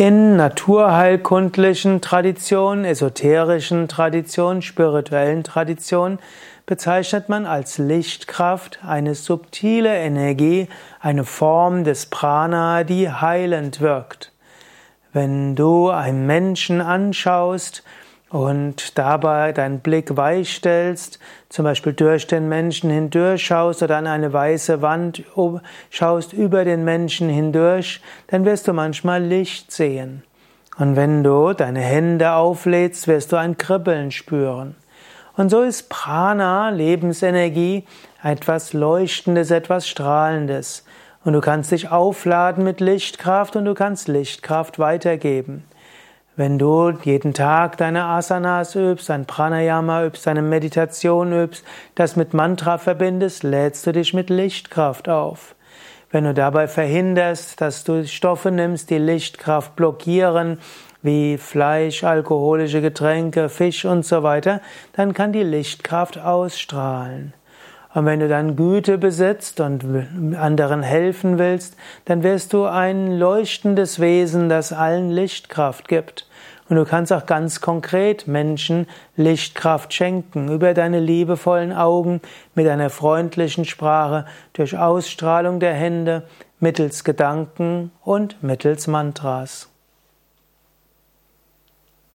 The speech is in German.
In naturheilkundlichen Traditionen, esoterischen Traditionen, spirituellen Traditionen bezeichnet man als Lichtkraft eine subtile Energie, eine Form des Prana, die heilend wirkt. Wenn du einen Menschen anschaust und dabei deinen Blick weich stellst, zum Beispiel durch den Menschen hindurch schaust oder an eine weiße Wand schaust über den Menschen hindurch, dann wirst du manchmal Licht sehen. Und wenn du deine Hände auflädst, wirst du ein Kribbeln spüren. Und so ist Prana, Lebensenergie, etwas Leuchtendes, etwas Strahlendes. Und du kannst dich aufladen mit Lichtkraft und du kannst Lichtkraft weitergeben. Wenn du jeden Tag deine Asanas übst, dein Pranayama übst, deine Meditation übst, das mit Mantra verbindest, lädst du dich mit Lichtkraft auf. Wenn du dabei verhinderst, dass du Stoffe nimmst, die Lichtkraft blockieren, wie Fleisch, alkoholische Getränke, Fisch und so weiter, dann kann die Lichtkraft ausstrahlen. Und wenn du dann Güte besitzt und anderen helfen willst, dann wirst du ein leuchtendes Wesen, das allen Lichtkraft gibt. Und du kannst auch ganz konkret Menschen Lichtkraft schenken, über deine liebevollen Augen, mit einer freundlichen Sprache, durch Ausstrahlung der Hände, mittels Gedanken und mittels Mantras.